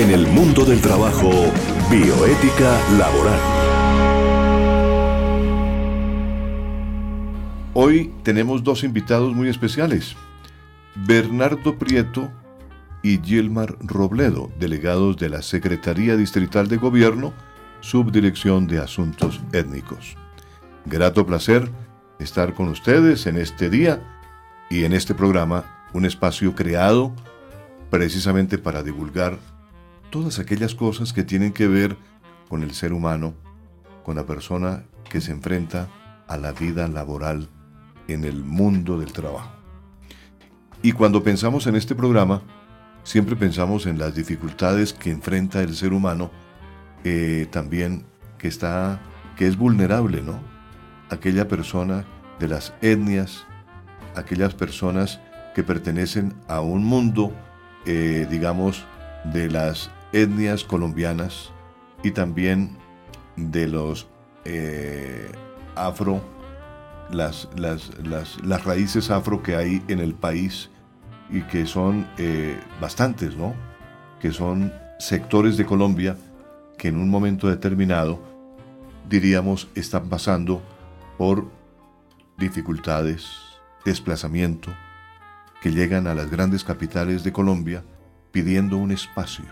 En el mundo del trabajo, bioética laboral. Hoy tenemos dos invitados muy especiales. Bernardo Prieto y Gilmar Robledo, delegados de la Secretaría Distrital de Gobierno, Subdirección de Asuntos Étnicos. Grato placer estar con ustedes en este día y en este programa, un espacio creado precisamente para divulgar todas aquellas cosas que tienen que ver con el ser humano, con la persona que se enfrenta a la vida laboral en el mundo del trabajo. Y cuando pensamos en este programa, siempre pensamos en las dificultades que enfrenta el ser humano, eh, también que está, que es vulnerable, ¿no? Aquella persona de las etnias, aquellas personas que pertenecen a un mundo, eh, digamos, de las etnias colombianas y también de los eh, afro, las, las, las, raíces afro que hay en el país y que son eh, bastantes, ¿no? Que son sectores de Colombia que en un momento determinado, diríamos, están pasando por dificultades, desplazamiento, que llegan a las grandes capitales de Colombia pidiendo un espacio,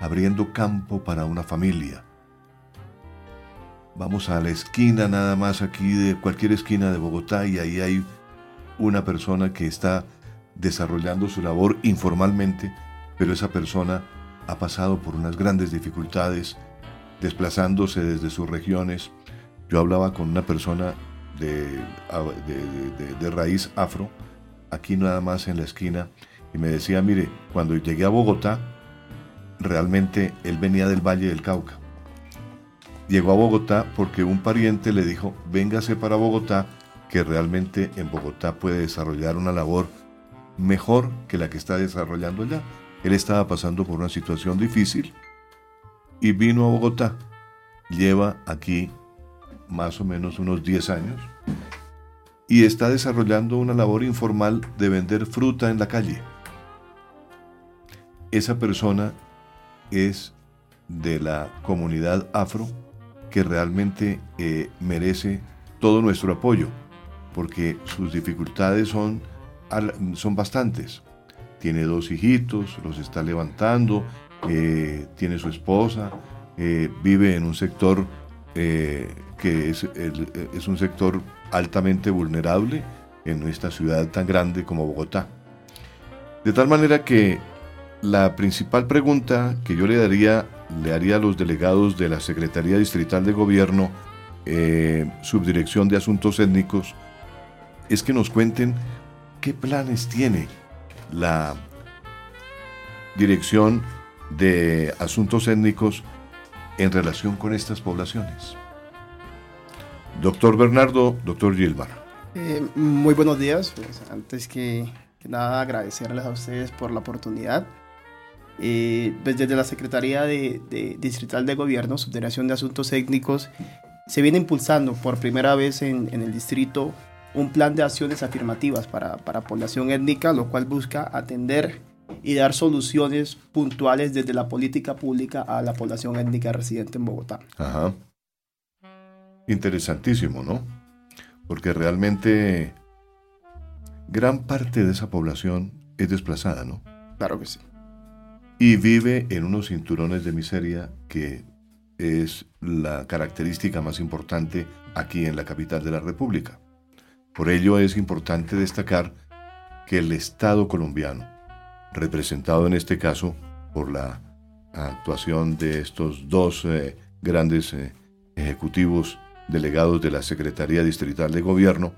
abriendo campo para una familia. Vamos a la esquina nada más aquí de cualquier esquina de Bogotá y ahí hay una persona que está desarrollando su labor informalmente, pero esa persona ha pasado por unas grandes dificultades, desplazándose desde sus regiones. Yo hablaba con una persona de, de, raíz afro, aquí nada más en la esquina, y me decía, mire, cuando llegué a Bogotá, realmente él venía del Valle del Cauca. Llegó a Bogotá porque un pariente le dijo, véngase para Bogotá, que realmente en Bogotá puede desarrollar una labor mejor que la que está desarrollando allá. Él estaba pasando por una situación difícil y vino a Bogotá. Lleva aquí más o menos unos 10 años y está desarrollando una labor informal de vender fruta en la calle. Esa persona es de la comunidad afro que realmente eh, merece todo nuestro apoyo, porque sus dificultades son, son bastantes. Tiene dos hijitos, los está levantando, eh, tiene su esposa, eh, vive en un sector que es, es un sector altamente vulnerable en esta ciudad tan grande como Bogotá. De tal manera que la principal pregunta que yo le daría, le haría a los delegados de la Secretaría Distrital de Gobierno, eh, Subdirección de Asuntos Étnicos, es que nos cuenten qué planes tiene la Dirección de Asuntos Étnicos en relación con estas poblaciones. Doctor Bernardo, doctor Gilmar. Eh, muy buenos días. Pues, antes que, nada, agradecerles a ustedes por la oportunidad. Eh, pues, desde la Secretaría de, Distrital de Gobierno, Subdelegación de Asuntos Técnicos, se viene impulsando por primera vez en, el distrito un plan de acciones afirmativas para, para población étnica, lo cual busca atender y dar soluciones puntuales desde la política pública a la población étnica residente en Bogotá. Ajá interesantísimo, ¿no? Porque realmente gran parte de esa población es desplazada, ¿no? Claro que sí. Y vive en unos cinturones de miseria que es la característica más importante aquí en la capital de la República. Por ello es importante destacar que el Estado colombiano, representado en este caso por la actuación de estos dos eh, grandes eh, ejecutivos delegados de la Secretaría Distrital de Gobierno,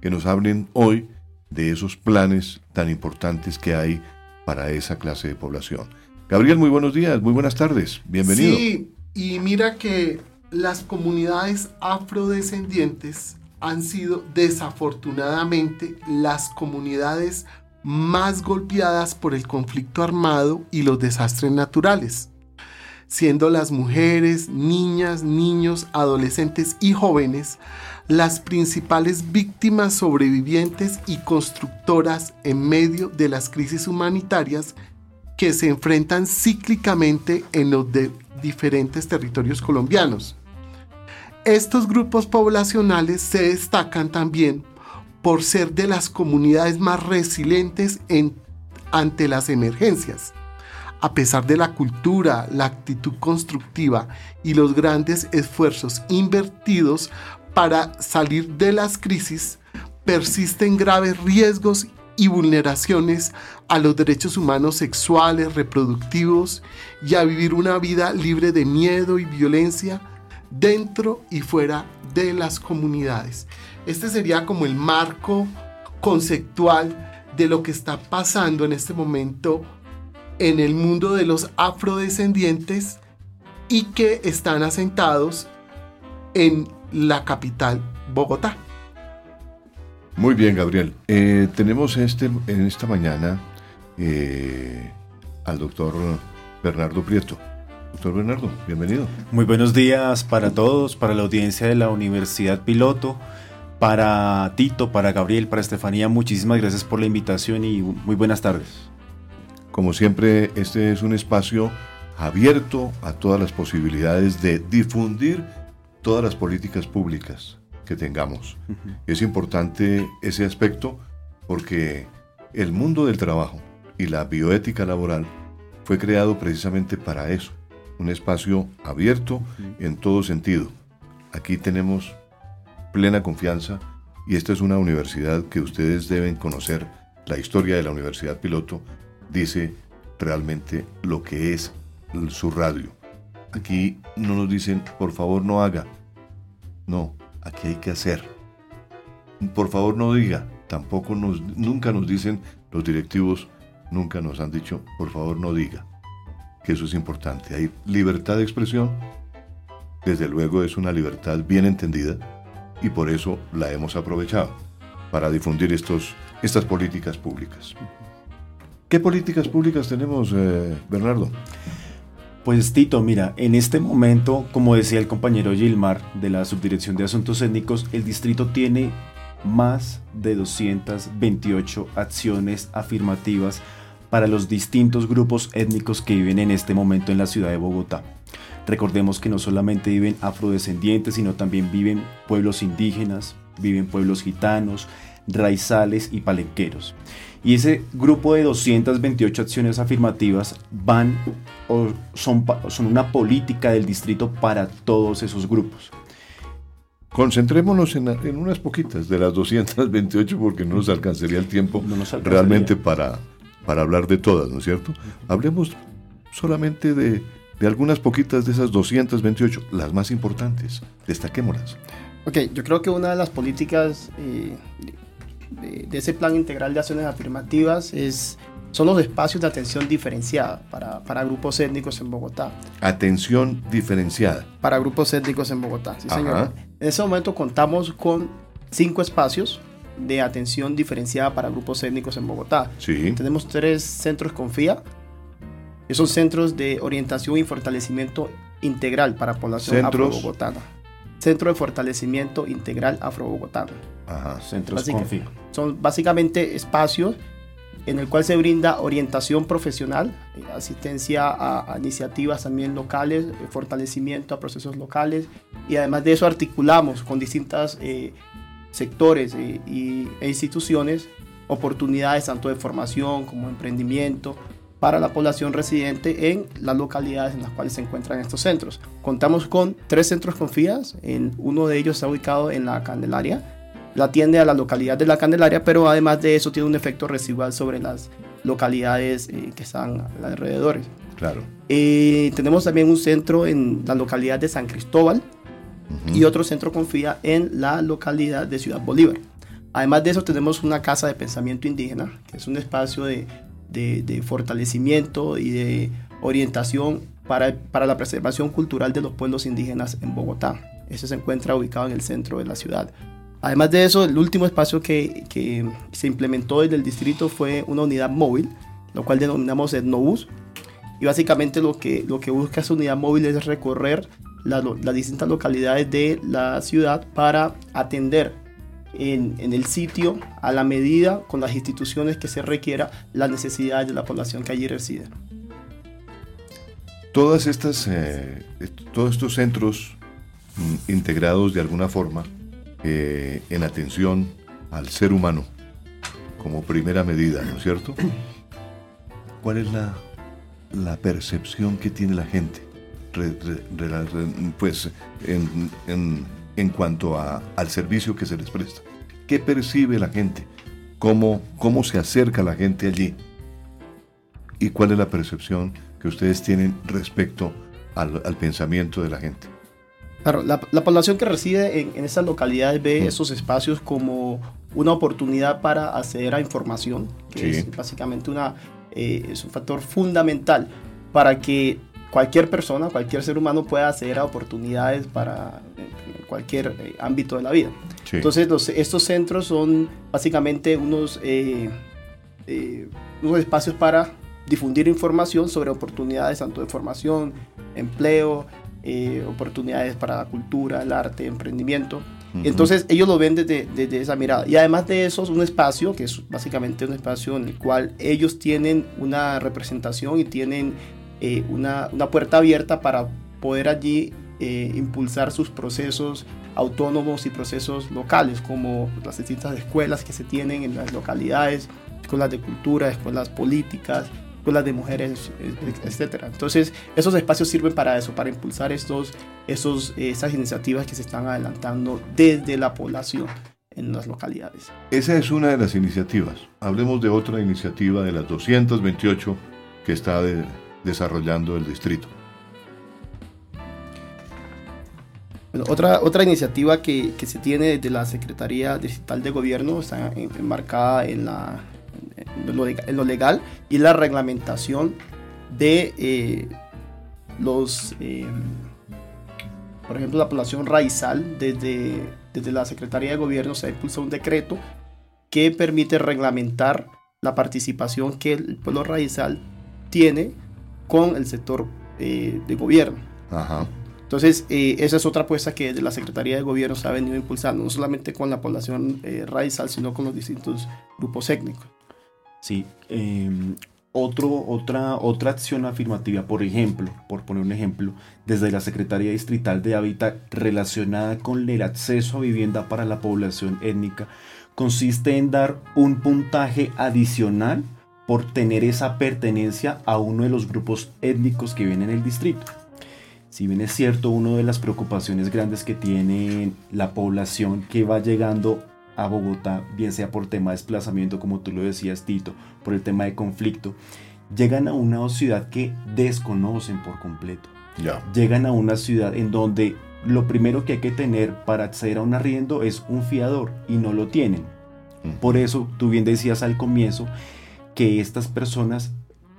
que nos hablen hoy de esos planes tan importantes que hay para esa clase de población. Gabriel, muy buenos días, muy buenas tardes, bienvenido. Sí, y mira que las comunidades afrodescendientes han sido desafortunadamente las comunidades más golpeadas por el conflicto armado y los desastres naturales siendo las mujeres, niñas, niños, adolescentes y jóvenes las principales víctimas sobrevivientes y constructoras en medio de las crisis humanitarias que se enfrentan cíclicamente en los diferentes territorios colombianos. Estos grupos poblacionales se destacan también por ser de las comunidades más resilientes ante las emergencias. A pesar de la cultura, la actitud constructiva y los grandes esfuerzos invertidos para salir de las crisis, persisten graves riesgos y vulneraciones a los derechos humanos sexuales, reproductivos y a vivir una vida libre de miedo y violencia dentro y fuera de las comunidades. Este sería como el marco conceptual de lo que está pasando en este momento en el mundo de los afrodescendientes y que están asentados en la capital Bogotá. Muy bien, Gabriel. Eh, tenemos este, en esta mañana eh, al doctor Bernardo Prieto. Doctor Bernardo, bienvenido. Muy buenos días para todos, para la audiencia de la Universidad Piloto, para Tito, para Gabriel, para Estefanía. Muchísimas gracias por la invitación y muy buenas tardes. Como siempre, este es un espacio abierto a todas las posibilidades de difundir todas las políticas públicas que tengamos. Es importante ese aspecto porque el mundo del trabajo y la bioética laboral fue creado precisamente para eso, un espacio abierto en todo sentido. Aquí tenemos plena confianza y esta es una universidad que ustedes deben conocer. La historia de la Universidad Piloto dice realmente lo que es su radio. Aquí no nos dicen, por favor no haga. No, aquí hay que hacer. Por favor no diga, tampoco nos, nunca nos dicen los directivos, nunca nos han dicho, por favor no diga, que eso es importante. Hay libertad de expresión, desde luego es una libertad bien entendida y por eso la hemos aprovechado para difundir estos, estas políticas públicas. ¿Qué políticas públicas tenemos, eh, Bernardo? Pues Tito, mira, en este momento, como decía el compañero Gilmar de la Subdirección de Asuntos Étnicos, el distrito tiene más de 228 acciones afirmativas para los distintos grupos étnicos que viven en este momento en la ciudad de Bogotá. Recordemos que no solamente viven afrodescendientes, sino también viven pueblos indígenas, viven pueblos gitanos, raizales y palenqueros. Y ese grupo de 228 acciones afirmativas van o son, son una política del distrito para todos esos grupos. Concentrémonos en, unas poquitas de las 228 porque no nos alcanzaría el tiempo realmente para, para hablar de todas, ¿no es cierto? Hablemos solamente de, algunas poquitas de esas 228, las más importantes. Destaquémoslas. Ok, yo creo que una de las políticas eh, de, ese plan integral de acciones afirmativas es, son los espacios de atención diferenciada para, para grupos étnicos en Bogotá. Atención diferenciada. Para grupos étnicos en Bogotá, sí señor. En ese momento contamos con cinco espacios de atención diferenciada para grupos étnicos en Bogotá. Sí. Tenemos tres centros FIA. Esos centros de orientación y fortalecimiento integral para población afro-bogotana. Centro de Fortalecimiento Integral Afro-Bogotano. Ajá, centros Básica, Son básicamente espacios en el cual se brinda orientación profesional, eh, asistencia a, iniciativas también locales, eh, fortalecimiento a procesos locales y además de eso articulamos con distintos eh, sectores y, e instituciones oportunidades tanto de formación como emprendimiento para la población residente en las localidades en las cuales se encuentran estos centros. Contamos con tres centros confías, en, uno de ellos está ubicado en la Candelaria, la atiende a la localidad de la Candelaria, pero además de eso tiene un efecto residual sobre las localidades eh, que están alrededor. Claro. Eh, tenemos también un centro en la localidad de San Cristóbal y otro centro confía en la localidad de Ciudad Bolívar. Además de eso tenemos una casa de pensamiento indígena, que es un espacio de de, fortalecimiento y de orientación para, para, la preservación cultural de los pueblos indígenas en Bogotá. Ese se encuentra ubicado en el centro de la ciudad. Además de eso, el último espacio que, que se implementó desde el distrito fue una unidad móvil, lo cual denominamos Etnobús. Y básicamente lo que, lo que busca esa unidad móvil es recorrer las distintas localidades de la ciudad para atender en, el sitio a la medida, con las instituciones que se requiera, las necesidades de la población que allí reside. Todas estas, eh, todos estos centros mm, integrados de alguna forma eh, en atención al ser humano como primera medida, ¿no es cierto? ¿Cuál es la, la percepción que tiene la gente? pues en, en, cuanto a, al servicio que se les presta. ¿Qué percibe la gente? ¿Cómo, ¿Cómo se acerca la gente allí? ¿Y cuál es la percepción que ustedes tienen respecto al, al pensamiento de la gente? Claro, la, la población que reside en, en esas localidades ve mm. esos espacios como una oportunidad para acceder a información, que es básicamente una, eh, es un factor fundamental para que cualquier persona, cualquier ser humano pueda acceder a oportunidades para cualquier eh, ámbito de la vida. Entonces, los, estos centros son básicamente unos, eh, unos espacios para difundir información sobre oportunidades tanto de formación, empleo, oportunidades para la cultura, el arte, emprendimiento. Entonces ellos lo ven desde, desde, esa mirada. Y además de eso, es un espacio que es básicamente un espacio en el cual ellos tienen una representación y tienen eh, una, una, puerta abierta para poder allí eh, impulsar sus procesos autónomos y procesos locales, como las distintas escuelas que se tienen en las localidades, escuelas de cultura, escuelas políticas, escuelas de mujeres, etcétera. Entonces, esos espacios sirven para eso, para impulsar estos, esos, esas iniciativas que se están adelantando desde la población en las localidades. Esa es una de las iniciativas. Hablemos de otra iniciativa de las 228 que está desarrollando el distrito. Bueno, otra, otra iniciativa que, que, se tiene desde la Secretaría Digital de Gobierno está enmarcada en la, en lo, legal y la reglamentación de eh, los, eh, por ejemplo, la población raizal, desde, desde la Secretaría de Gobierno se ha impulsado un decreto que permite reglamentar la participación que el pueblo raizal tiene con el sector eh, de gobierno. Entonces, esa es otra apuesta que desde la Secretaría de Gobierno se ha venido impulsando, no solamente con la población raizal, sino con los distintos grupos étnicos. Sí, em, otro, otra, otra acción afirmativa, por ejemplo, por poner un ejemplo, desde la Secretaría Distrital de Hábitat relacionada con el acceso a vivienda para la población étnica, consiste en dar un puntaje adicional por tener esa pertenencia a uno de los grupos étnicos que viven en el distrito. Si bien es cierto, una de las preocupaciones grandes que tiene la población que va llegando a Bogotá, bien sea por tema de desplazamiento, como tú lo decías, Tito, por el tema de conflicto, llegan a una ciudad que desconocen por completo. Llegan a una ciudad en donde lo primero que hay que tener para acceder a un arriendo es un fiador y no lo tienen. Por eso tú bien decías al comienzo que estas personas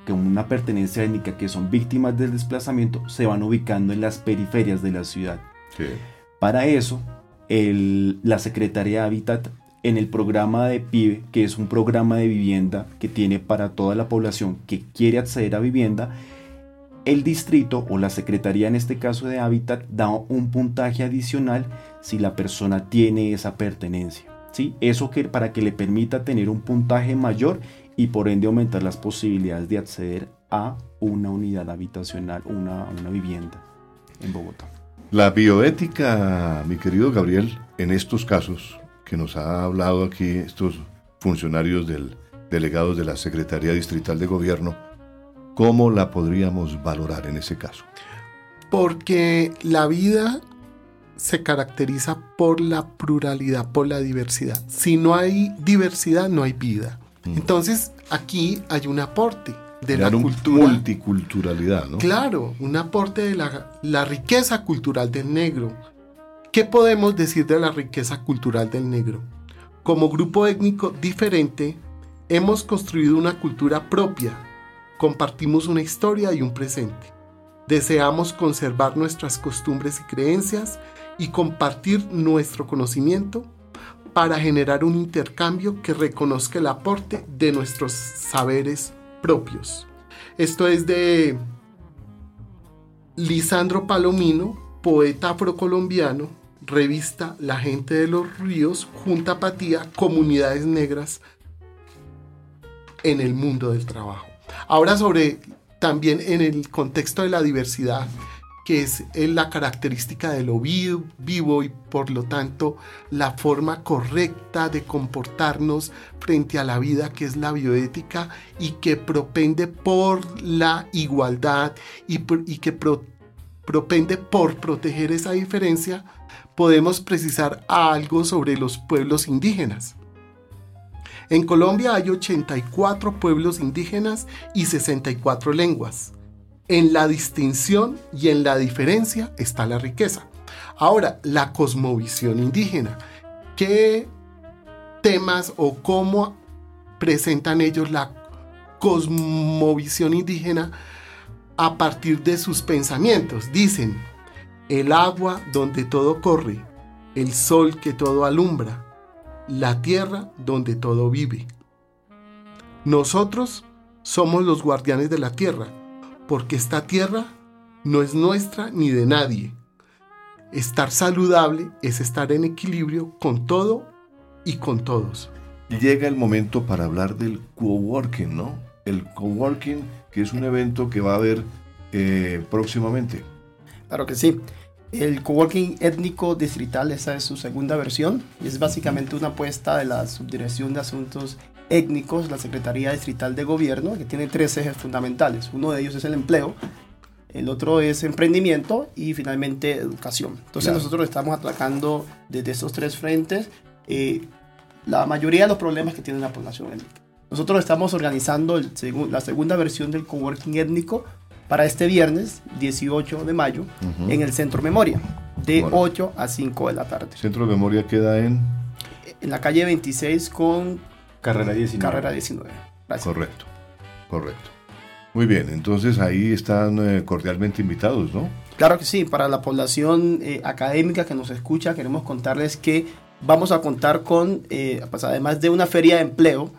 con una pertenencia étnica que son víctimas del desplazamiento se van ubicando en las periferias de la ciudad. Para eso la Secretaría de Hábitat en el programa de PIBE, que es un programa de vivienda que tiene para toda la población que quiere acceder a vivienda, el distrito o la Secretaría en este caso de Hábitat da un puntaje adicional si la persona tiene esa pertenencia. ¿sí? Eso que, para que le permita tener un puntaje mayor y por ende aumentar las posibilidades de acceder a una unidad habitacional, una, una vivienda en Bogotá. La bioética, mi querido Gabriel, en estos casos que nos ha hablado aquí estos funcionarios del delegados de la Secretaría Distrital de Gobierno, ¿cómo la podríamos valorar en ese caso? Porque la vida se caracteriza por la pluralidad, por la diversidad. Si no hay diversidad, no hay vida. Entonces, aquí hay un aporte de la cultura. multiculturalidad, ¿no? Claro, un aporte de la, la, riqueza cultural del negro. ¿Qué podemos decir de la riqueza cultural del negro? Como grupo étnico diferente, hemos construido una cultura propia, compartimos una historia y un presente. Deseamos conservar nuestras costumbres y creencias y compartir nuestro conocimiento para generar un intercambio que reconozca el aporte de nuestros saberes propios. Esto es de Lisandro Palomino, poeta afrocolombiano, revista La gente de los ríos, Junta Apatía, Comunidades Negras en el mundo del trabajo. Ahora sobre también en el contexto de la diversidad, que es la característica de lo vivo y por lo tanto la forma correcta de comportarnos frente a la vida que es la bioética y que propende por la igualdad y, que propende por proteger esa diferencia, podemos precisar algo sobre los pueblos indígenas. En Colombia hay 84 pueblos indígenas y 64 lenguas. En la distinción y en la diferencia está la riqueza. Ahora, la cosmovisión indígena. ¿Qué temas o cómo presentan ellos la cosmovisión indígena a partir de sus pensamientos? Dicen, el agua donde todo corre, el sol que todo alumbra, la tierra donde todo vive. Nosotros somos los guardianes de la tierra porque esta tierra no es nuestra ni de nadie. Estar saludable es estar en equilibrio con todo y con todos. Llega el momento para hablar del coworking, ¿no? El coworking, que es un evento que va a haber eh, próximamente. Claro que sí. El coworking étnico distrital, esa es su segunda versión, y es básicamente una apuesta de la Subdirección de Asuntos étnicos, la Secretaría Distrital de Gobierno, que tiene tres ejes fundamentales. Uno de ellos es el empleo, el otro es emprendimiento y finalmente educación. Entonces nosotros estamos atacando desde esos tres frentes eh, la mayoría de los problemas que tiene la población étnica. Nosotros estamos organizando la segunda versión del coworking étnico para este viernes 18 de mayo en el Centro Memoria, de 8 a 5 de la tarde. ¿Centro Memoria queda en? En la calle 26 con Carrera 19. Carrera 19. Correcto, correcto. Muy bien, entonces ahí están eh, cordialmente invitados, ¿no? Claro que sí, para la población eh, académica que nos escucha, queremos contarles que vamos a contar con, eh, pues además de una feria de empleo,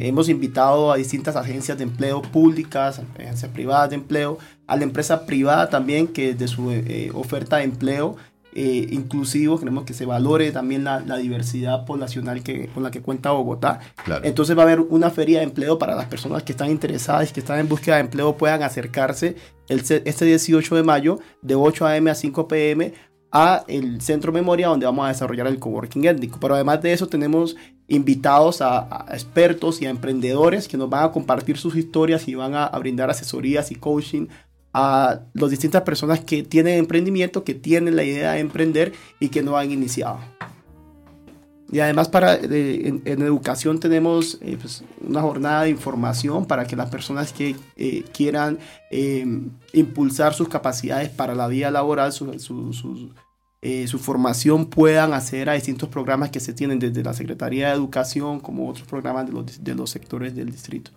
hemos invitado a distintas agencias de empleo públicas, agencias privadas de empleo, a la empresa privada también que de su oferta de empleo eh, inclusivo, queremos que se valore también la, diversidad poblacional que, con la que cuenta Bogotá. Entonces va a haber una feria de empleo para las personas que están interesadas y que están en búsqueda de empleo puedan acercarse el, este 18 de mayo de 8 a.m. a 5 p.m. a el Centro Memoria donde vamos a desarrollar el coworking étnico. Pero además de eso tenemos invitados a, expertos y a emprendedores que nos van a compartir sus historias y van a brindar asesorías y coaching a las distintas personas que tienen emprendimiento, que tienen la idea de emprender y que no han iniciado. Y además para, en, educación tenemos eh, pues, una jornada de información para que las personas que eh, quieran em, impulsar sus capacidades para la vida laboral, su, su, eh, su, formación, puedan acceder a distintos programas que se tienen desde la Secretaría de Educación como otros programas de los, de los sectores del distrito.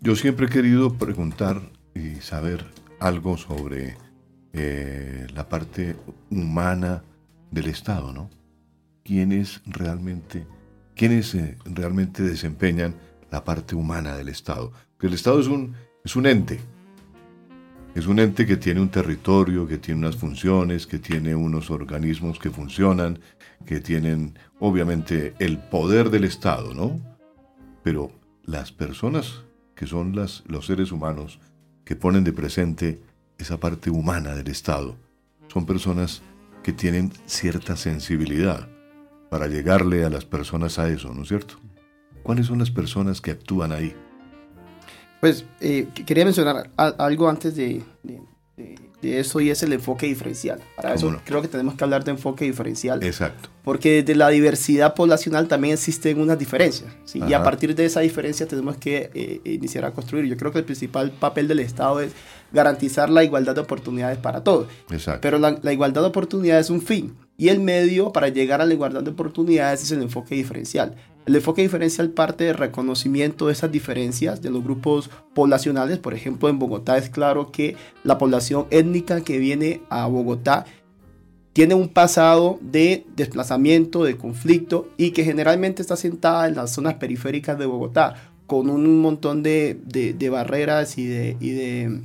Yo siempre he querido preguntar y saber algo sobre eh, la parte humana del Estado, ¿no? ¿Quiénes realmente, quiénes eh, realmente desempeñan la parte humana del Estado? Porque el Estado es un, es un ente, es un ente que tiene un territorio, que tiene unas funciones, que tiene unos organismos que funcionan, que tienen obviamente el poder del Estado, ¿no? Pero las personas que son las, los seres humanos que ponen de presente esa parte humana del Estado. Son personas que tienen cierta sensibilidad para llegarle a las personas a eso, ¿no es cierto? ¿Cuáles son las personas que actúan ahí? Pues eh, quería mencionar algo antes de, de eso y es el enfoque diferencial. Para eso creo que tenemos que hablar de enfoque diferencial. Exacto. Porque desde la diversidad poblacional también existen unas diferencias. Y a partir de esa diferencia tenemos que eh, iniciar a construir. Yo creo que el principal papel del Estado es garantizar la igualdad de oportunidades para todos. Exacto. Pero la, la igualdad de oportunidades es un fin. Y el medio para llegar a la igualdad de oportunidades es el enfoque diferencial. El enfoque diferencial parte del reconocimiento de esas diferencias de los grupos poblacionales. Por ejemplo, en Bogotá es claro que la población étnica que viene a Bogotá tiene un pasado de desplazamiento, de conflicto y que generalmente está sentada en las zonas periféricas de Bogotá con un montón de, barreras y de,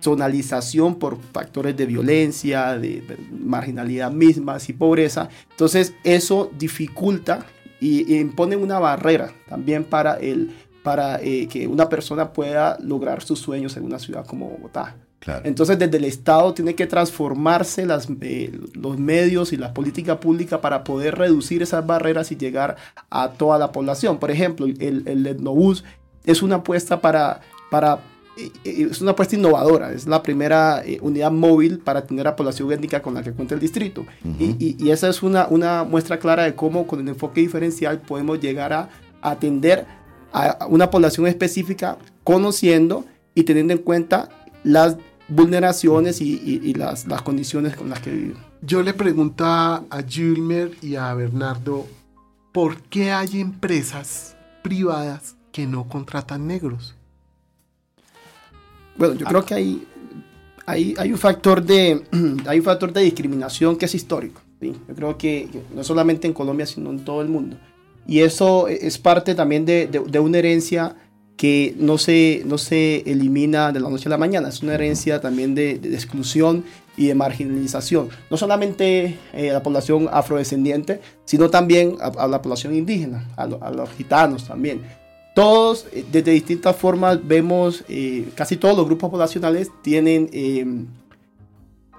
zonalización por factores de violencia, de, marginalidad mismas y pobreza. Entonces eso dificulta y, impone una barrera también para, el, para eh, que una persona pueda lograr sus sueños en una ciudad como Bogotá. Entonces, desde el Estado tiene que transformarse las, eh, los medios y la política pública para poder reducir esas barreras y llegar a toda la población. Por ejemplo, el, el etnobús es una apuesta para, para es una apuesta innovadora, es la primera eh, unidad móvil para atender a población étnica con la que cuenta el distrito. y, y, esa es una, una muestra clara de cómo con el enfoque diferencial podemos llegar a, atender a una población específica conociendo y teniendo en cuenta las vulneraciones y, y las, las, condiciones con las que viven. Yo le pregunto a Gilmer y a Bernardo, ¿por qué hay empresas privadas que no contratan negros? Bueno, yo creo que hay, hay, hay, un factor de, hay un factor de discriminación que es histórico. Yo creo que, no solamente en Colombia, sino en todo el mundo. Y eso es parte también de, de, una herencia que no se, no se elimina de la noche a la mañana. Es una herencia también de, exclusión y de marginalización. No solamente eh, a la población afrodescendiente, sino también a, la población indígena, a, a los gitanos también todos, eh, desde distintas formas, vemos, eh, casi todos los grupos poblacionales tienen em,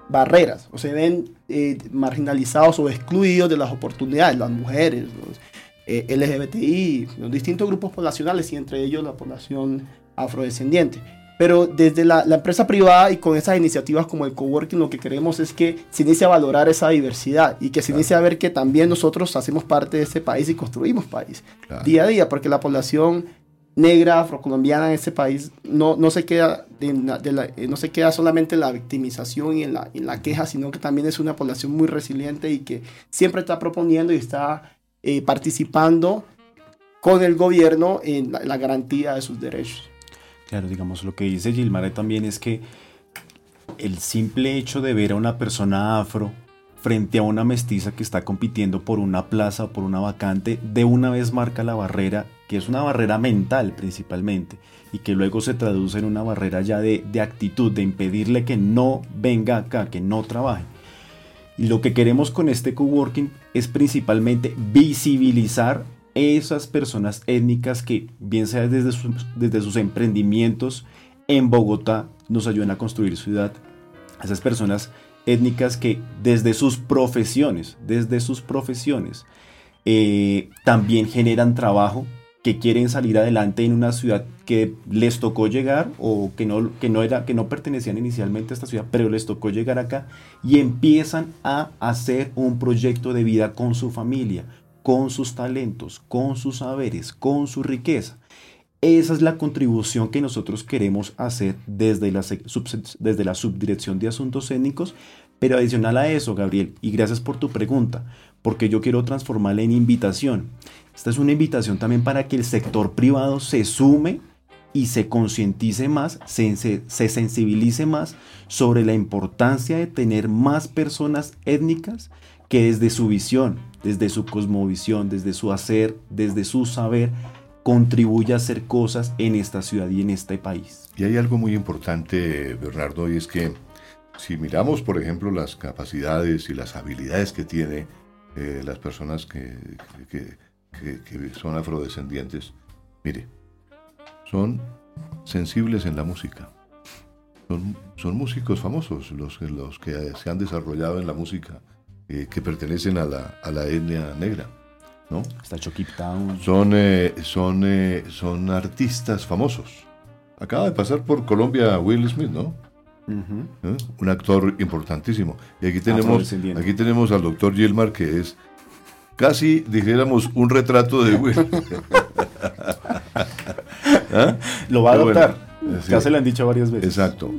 barreras o se ven eh, marginalizados o excluidos de las oportunidades, las mujeres, los LGBTI, los distintos grupos poblacionales y entre ellos la población afrodescendiente. Pero desde la, la, empresa privada y con esas iniciativas como el coworking, lo que queremos es que se inicie a valorar esa diversidad y que se inicie a ver que también nosotros hacemos parte de ese país y construimos país día a día, porque la población negra, afrocolombiana en ese país no, no, se queda de la, eh, no se queda solamente en la victimización y en la, en la, queja, sino que también es una población muy resiliente y que siempre está proponiendo y está eh, participando con el gobierno en la garantía de sus derechos. Claro, digamos, lo que dice Gilmar también es que el simple hecho de ver a una persona afro frente a una mestiza que está compitiendo por una plaza o por una vacante, de una vez marca la barrera, que es una barrera mental principalmente, y que luego se traduce en una barrera ya de, de actitud, de impedirle que no venga acá, que no trabaje. Y lo que queremos con este coworking es principalmente visibilizar esas personas étnicas que, bien sea desde sus, desde sus emprendimientos en Bogotá, nos ayudan a construir ciudad, esas personas étnicas que desde sus profesiones, desde sus profesiones, eh, también generan trabajo, que quieren salir adelante en una ciudad que les tocó llegar o que no, que no, era, que no pertenecían inicialmente a esta ciudad, pero les tocó llegar acá y empiezan a hacer un proyecto de vida con su familia, con sus talentos, con sus saberes, con su riqueza. Esa es la contribución que nosotros queremos hacer desde la, desde la subdirección de asuntos étnicos, pero adicional a eso, Gabriel, y gracias por tu pregunta, porque yo quiero transformarla en invitación. Esta es una invitación también para que el sector privado se sume y se concientice más, se, se, sensibilice más sobre la importancia de tener más personas étnicas que desde su visión, desde su cosmovisión, desde su hacer, desde su saber, contribuya a hacer cosas en esta ciudad y en este país. Y hay algo muy importante, Bernardo, y es que si miramos, por ejemplo, las capacidades y las habilidades que tiene eh, las personas que, que, son afrodescendientes, mire, son sensibles en la música. Son, son músicos famosos los, los que se han desarrollado en la música eh, que pertenecen a la, a la, etnia negra. ¿no? Está Chokip Town. Son, eh, son, eh, son artistas famosos. Acaba de pasar por Colombia Will Smith, ¿no? Un actor importantísimo. Y aquí tenemos, aquí tenemos al doctor Gilmar, que es casi, dijéramos, un retrato de Will. ¿Ah? Lo va a adoptar. ya se lo han dicho varias veces. Exacto.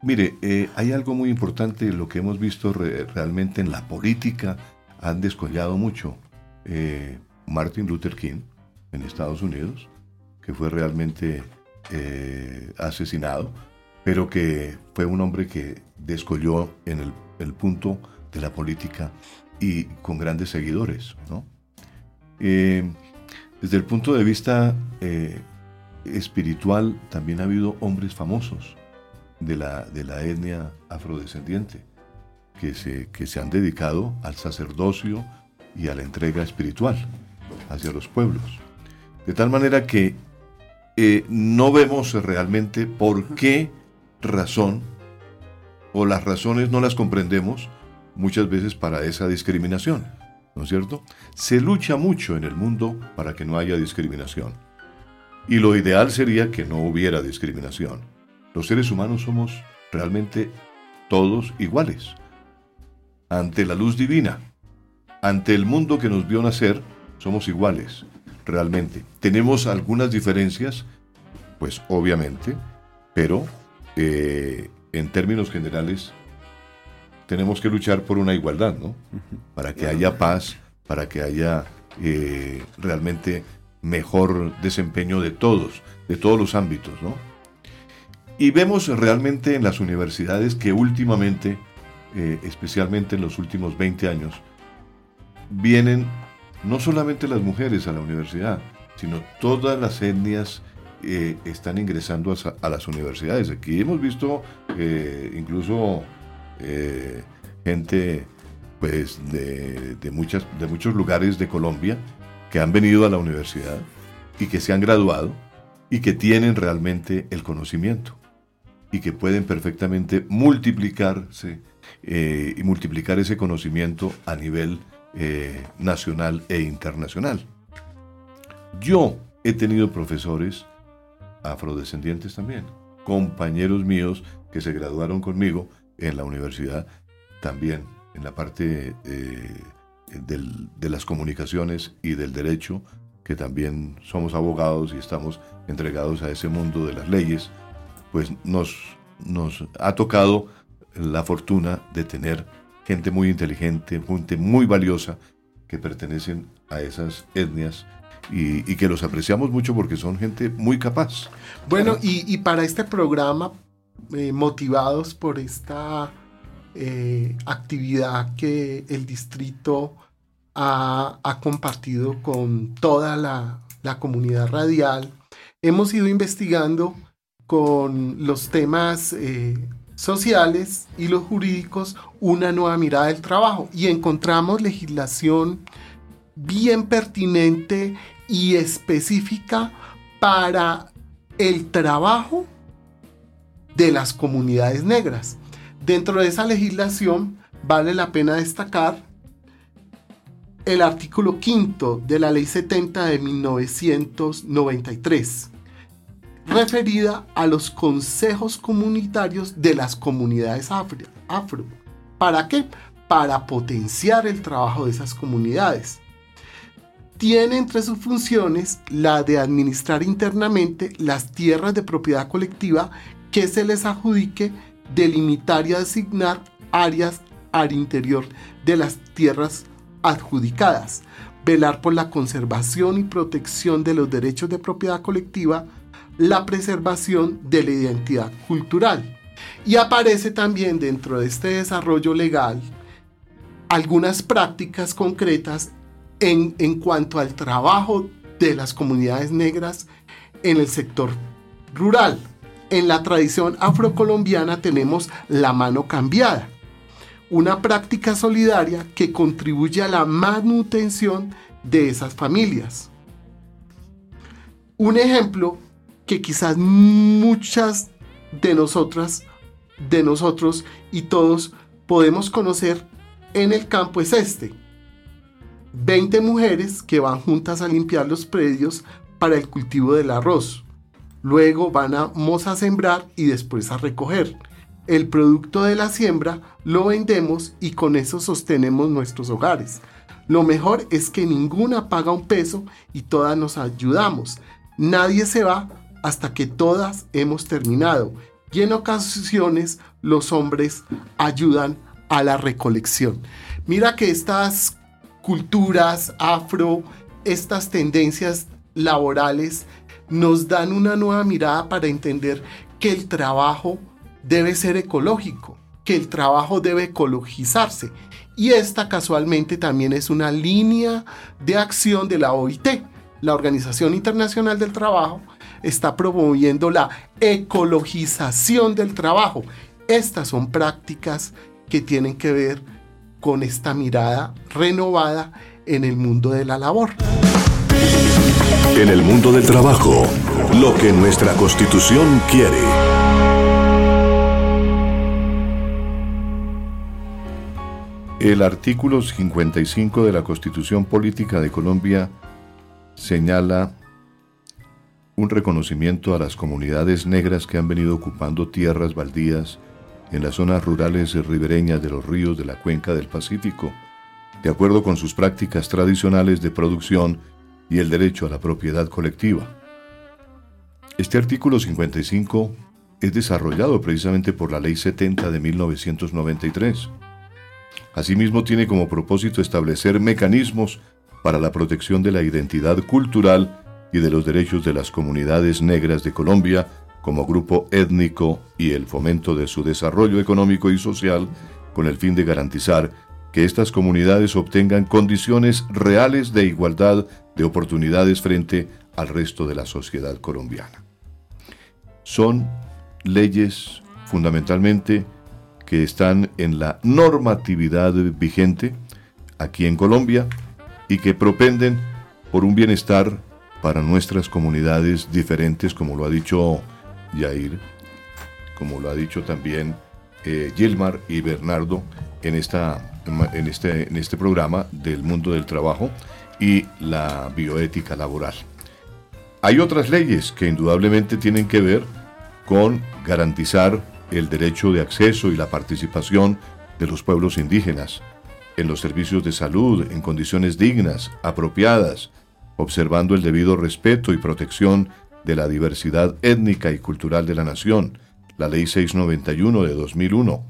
Mire, eh, hay algo muy importante, lo que hemos visto realmente en la política, han descollado mucho. Eh, Martin Luther King en Estados Unidos, que fue realmente eh, asesinado, pero que fue un hombre que descolló en el, el, punto de la política y con grandes seguidores. ¿no? desde el punto de vista espiritual, también ha habido hombres famosos de la, de la etnia afrodescendiente, que se, que se han dedicado al sacerdocio y a la entrega espiritual hacia los pueblos. De tal manera que eh, no vemos realmente por qué razón, o las razones no las comprendemos muchas veces para esa discriminación, ¿no es cierto? Se lucha mucho en el mundo para que no haya discriminación. Y lo ideal sería que no hubiera discriminación. Los seres humanos somos realmente todos iguales. Ante la luz divina, ante el mundo que nos vio nacer, somos iguales, realmente. Tenemos algunas diferencias, pues obviamente, pero eh, en términos generales tenemos que luchar por una igualdad, ¿no? Para que haya paz, para que haya eh, realmente mejor desempeño de todos, de todos los ámbitos, ¿no? Y vemos realmente en las universidades que últimamente, eh, especialmente en los últimos 20 años, vienen no solamente las mujeres a la universidad, sino todas las etnias eh, están ingresando a, las universidades. Aquí hemos visto eh, incluso gente pues, de, de muchos lugares de Colombia que han venido a la universidad y que se han graduado y que tienen realmente el conocimiento y que pueden perfectamente multiplicarse eh, y multiplicar ese conocimiento a nivel eh, nacional e internacional. Yo he tenido profesores afrodescendientes también, compañeros míos que se graduaron conmigo en la universidad, también en la parte eh, de las comunicaciones y del derecho, que también somos abogados y estamos entregados a ese mundo de las leyes pues nos, nos ha tocado la fortuna de tener gente muy inteligente, gente muy valiosa que pertenecen a esas etnias y, que los apreciamos mucho porque son gente muy capaz. Bueno, y, para este programa, eh, motivados por esta eh, actividad que el distrito ha, compartido con toda la, la comunidad radial, hemos ido investigando con los temas eh, sociales y los jurídicos una nueva mirada del trabajo y encontramos legislación bien pertinente y específica para el trabajo de las comunidades negras. Dentro de esa legislación vale la pena destacar el artículo quinto de la Ley 70 de 1993 referida a los consejos comunitarios de las comunidades afro. ¿Para qué? Para potenciar el trabajo de esas comunidades. Tiene entre sus funciones la de administrar internamente las tierras de propiedad colectiva que se les adjudique, delimitar y asignar áreas al interior de las tierras adjudicadas, velar por la conservación y protección de los derechos de propiedad colectiva, la preservación de la identidad cultural. Y aparece también dentro de este desarrollo legal algunas prácticas concretas en, en cuanto al trabajo de las comunidades negras en el sector rural. En la tradición afrocolombiana tenemos la mano cambiada, una práctica solidaria que contribuye a la manutención de esas familias. Un ejemplo que quizás muchas de nosotras, de nosotros y todos podemos conocer en el campo es este. 20 mujeres que van juntas a limpiar los predios para el cultivo del arroz. Luego van a, a sembrar y después a recoger. El producto de la siembra lo vendemos y con eso sostenemos nuestros hogares. Lo mejor es que ninguna paga un peso y todas nos ayudamos. Nadie se va hasta que todas hemos terminado y en ocasiones los hombres ayudan a la recolección. Mira que estas culturas afro, estas tendencias laborales nos dan una nueva mirada para entender que el trabajo debe ser ecológico, que el trabajo debe ecologizarse. Y esta casualmente también es una línea de acción de la OIT, la Organización Internacional del Trabajo, está promoviendo la ecologización del trabajo. Estas son prácticas que tienen que ver con esta mirada renovada en el mundo de la labor. En el mundo del trabajo, lo que nuestra constitución quiere. El artículo 55 de la Constitución Política de Colombia señala un reconocimiento a las comunidades negras que han venido ocupando tierras baldías en las zonas rurales ribereñas de los ríos de la cuenca del Pacífico, de acuerdo con sus prácticas tradicionales de producción y el derecho a la propiedad colectiva. Este artículo 55 es desarrollado precisamente por la Ley 70 de 1993. Asimismo, tiene como propósito establecer mecanismos para la protección de la identidad cultural y de los derechos de las comunidades negras de Colombia como grupo étnico y el fomento de su desarrollo económico y social con el fin de garantizar que estas comunidades obtengan condiciones reales de igualdad de oportunidades frente al resto de la sociedad colombiana. Son leyes fundamentalmente que están en la normatividad vigente aquí en Colombia y que propenden por un bienestar para nuestras comunidades diferentes, como lo ha dicho Yair, como lo ha dicho también eh, Gilmar y Bernardo en, esta, en, este, en este programa del mundo del trabajo y la bioética laboral. Hay otras leyes que indudablemente tienen que ver con garantizar el derecho de acceso y la participación de los pueblos indígenas en los servicios de salud en condiciones dignas, apropiadas, observando el debido respeto y protección de la diversidad étnica y cultural de la nación, la Ley 691 de 2001,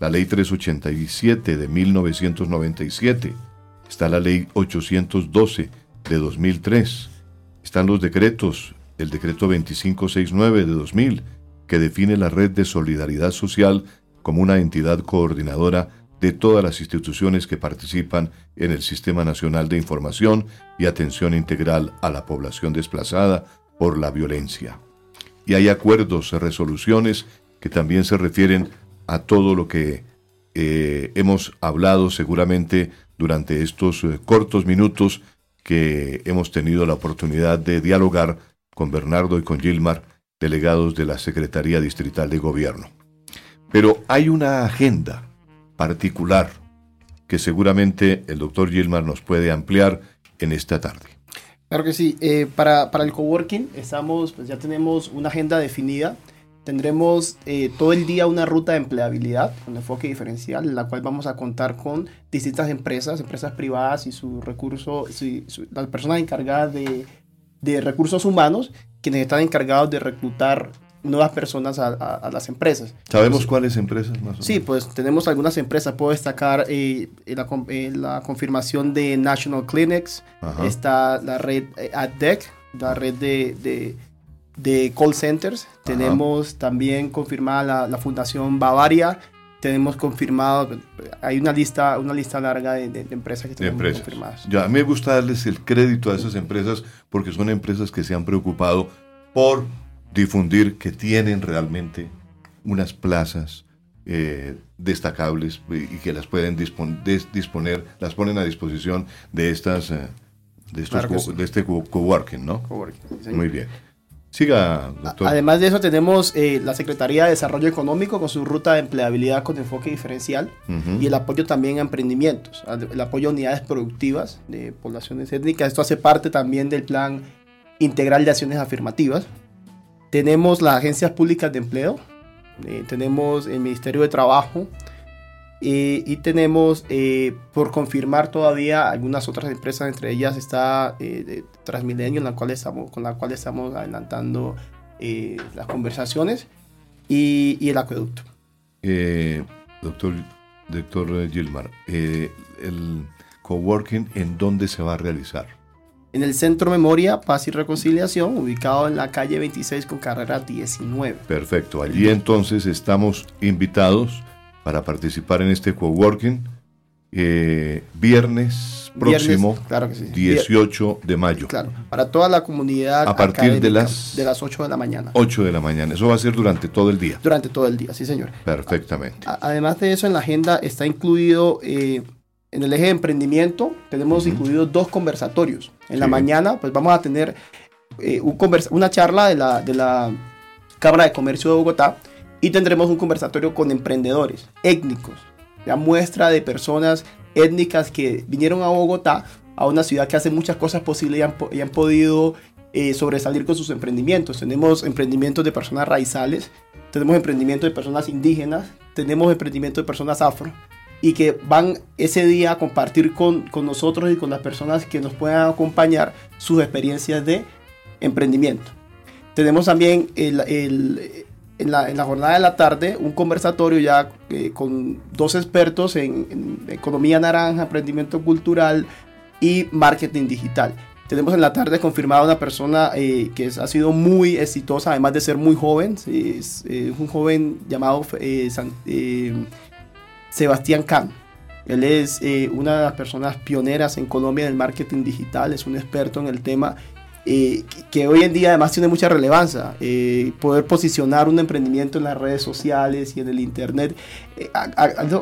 la Ley 387 de 1997, está la Ley 812 de 2003, están los decretos, el decreto 2569 de 2000, que define la red de solidaridad social como una entidad coordinadora de todas las instituciones que participan en el Sistema Nacional de Información y Atención Integral a la Población Desplazada por la Violencia. Y hay acuerdos, resoluciones que también se refieren a todo lo que eh, hemos hablado seguramente durante estos eh, cortos minutos que hemos tenido la oportunidad de dialogar con Bernardo y con Gilmar, delegados de la Secretaría Distrital de Gobierno. Pero hay una agenda particular que seguramente el doctor Gilmar nos puede ampliar en esta tarde. Claro que sí. Eh, para, para, el coworking estamos, pues ya tenemos una agenda definida. Tendremos eh, todo el día una ruta de empleabilidad con enfoque diferencial, en la cual vamos a contar con distintas empresas, empresas privadas y su recurso, las personas encargadas de, de recursos humanos, quienes están encargados de reclutar nuevas personas a, las empresas. ¿Sabemos cuáles empresas más o menos? Sí, pues tenemos algunas empresas. Puedo destacar eh, la, confirmación de National Clinics, está la red eh, AdDec, la red de, de, call centers. Tenemos también confirmada la, Fundación Bavaria. Tenemos confirmado, hay una lista, una lista larga de, empresas que tenemos confirmadas. Ya, a mí me gusta darles el crédito a esas empresas porque son empresas que se han preocupado por difundir que tienen realmente unas plazas eh, destacables y que las pueden disponer, las ponen a disposición de estas eh, de, estos de este coworking, ¿no? Muy bien. Siga, doctor. Además de eso, tenemos eh, la Secretaría de Desarrollo Económico con su ruta de empleabilidad con enfoque diferencial y el apoyo también a emprendimientos, el apoyo a unidades productivas de poblaciones étnicas. Esto hace parte también del plan integral de acciones afirmativas tenemos las agencias públicas de empleo, eh, tenemos el Ministerio de Trabajo eh, y tenemos eh, por confirmar todavía algunas otras empresas, entre ellas está Transmilenio, la cual estamos, con la cual estamos adelantando las conversaciones y, y el acueducto. doctor, doctor Gilmar, el coworking, ¿en dónde se va a realizar? En el Centro Memoria, Paz y Reconciliación, ubicado en la calle 26 con carrera 19. Perfecto, allí entonces estamos invitados para participar en este coworking eh, viernes próximo, claro que sí. 18 de mayo. Claro, para toda la comunidad. A partir de las, de las 8 de la mañana. 8 de la mañana. Eso va a ser durante todo el día. Durante todo el día, sí, señor. Perfectamente. además de eso, en la agenda está incluido, eh, en el eje de emprendimiento, tenemos incluidos dos conversatorios. En la mañana, pues vamos a tener eh, un una charla de la, de la Cámara de Comercio de Bogotá y tendremos un conversatorio con emprendedores étnicos la muestra de personas étnicas que vinieron a Bogotá, a una ciudad que hace muchas cosas posibles y han, podido eh, sobresalir con sus emprendimientos. Tenemos emprendimientos de personas raizales, tenemos emprendimientos de personas indígenas, tenemos emprendimientos de personas afro y que van ese día a compartir con, con nosotros y con las personas que nos puedan acompañar sus experiencias de emprendimiento. Tenemos también el, el, en la, jornada de la tarde un conversatorio ya eh, con dos expertos en, economía naranja, emprendimiento cultural y marketing digital. Tenemos en la tarde confirmada una persona eh, que ha sido muy exitosa, además de ser muy joven. Es, un joven llamado eh, Sebastián Kahn. Él es una de las personas pioneras en Colombia del marketing digital, es un experto en el tema eh, que hoy en día además tiene mucha relevancia. Eh, poder posicionar un emprendimiento en las redes sociales y en el Internet eh,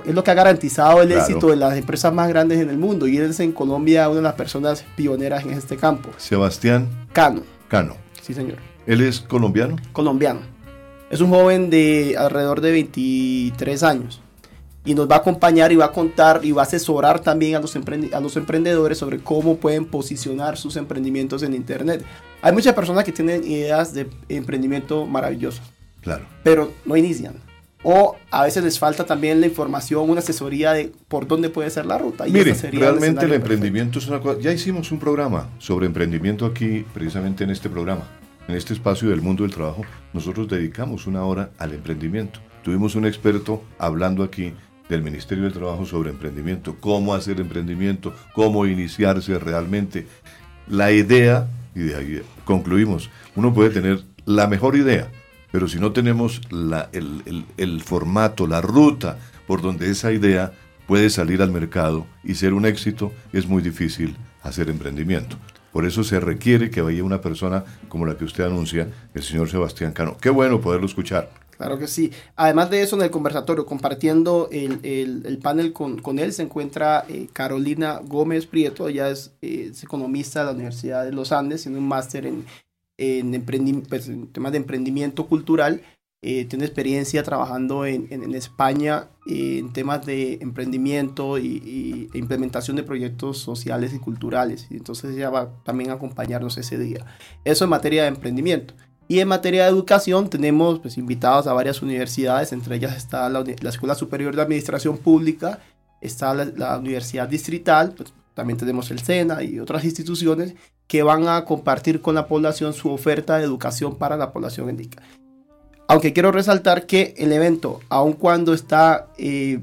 es lo que ha garantizado el éxito de las empresas más grandes en el mundo y él es en Colombia una de las personas pioneras en este campo. Sebastián Cano. Cano. Sí, señor. ¿Él es colombiano? Colombiano. Es un joven de alrededor de 23 años y nos va a acompañar y va a contar y va a asesorar también a los, a los emprendedores sobre cómo pueden posicionar sus emprendimientos en Internet. Hay muchas personas que tienen ideas de emprendimiento maravilloso. Claro. Pero no inician. O a veces les falta también la información, una asesoría de por dónde puede ser la ruta. Y Mire, realmente el, emprendimiento es una cosa... Ya hicimos un programa sobre emprendimiento aquí, precisamente en este programa. En este espacio del mundo del trabajo, nosotros dedicamos una hora al emprendimiento. Tuvimos un experto hablando aquí del Ministerio del Trabajo sobre emprendimiento, cómo hacer emprendimiento, cómo iniciarse realmente. La idea, y de ahí concluimos, uno puede tener la mejor idea, pero si no tenemos el, el formato, la ruta por donde esa idea puede salir al mercado y ser un éxito, es muy difícil hacer emprendimiento. Por eso se requiere que vaya una persona como la que usted anuncia, el señor Sebastián Cano. Qué bueno poderlo escuchar. Claro que sí. Además de eso, en el conversatorio, compartiendo el, el, panel con, con, él, se encuentra eh, Carolina Gómez Prieto. Ella es, eh, economista de la Universidad de los Andes, tiene un máster en, en, pues, temas de emprendimiento cultural. Eh, tiene experiencia trabajando en, en, España en temas de emprendimiento y, e implementación de proyectos sociales y culturales. Entonces ella va también a acompañarnos ese día. Eso en materia de emprendimiento. Y en materia de educación tenemos pues, invitados a varias universidades, entre ellas está la, Escuela Superior de Administración Pública, está la, Universidad Distrital, pues, también tenemos el SENA y otras instituciones que van a compartir con la población su oferta de educación para la población étnica. Aunque quiero resaltar que el evento, aun cuando está eh,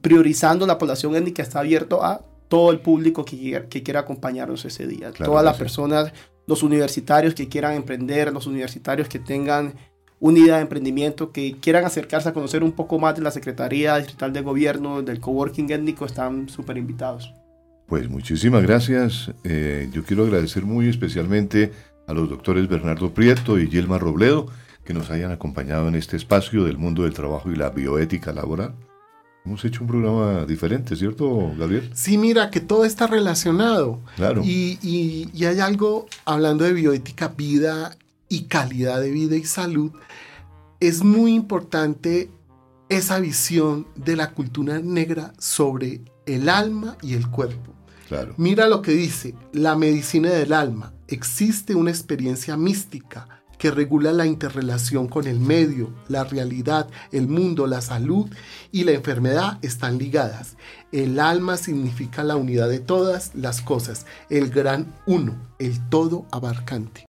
priorizando la población étnica, está abierto a todo el público que, que quiera acompañarnos ese día. Todas las personas los universitarios que quieran emprender, los universitarios que tengan una idea de emprendimiento, que quieran acercarse a conocer un poco más de la Secretaría Distrital de Gobierno, del Coworking Étnico, están súper invitados. Pues muchísimas gracias. Eh, yo quiero agradecer muy especialmente a los doctores Bernardo Prieto y Yelma Robledo que nos hayan acompañado en este espacio del mundo del trabajo y la bioética laboral. Hemos hecho un programa diferente, ¿cierto, Gabriel? Sí, mira, que todo está relacionado. Claro. Y, y, hay algo, hablando de bioética, vida y calidad de vida y salud, es muy importante esa visión de la cultura negra sobre el alma y el cuerpo. Claro. Mira lo que dice, la medicina del alma. Existe una experiencia mística que regula la interrelación con el medio, la realidad, el mundo, la salud y la enfermedad están ligadas. El alma significa la unidad de todas las cosas, el gran uno, el todo abarcante.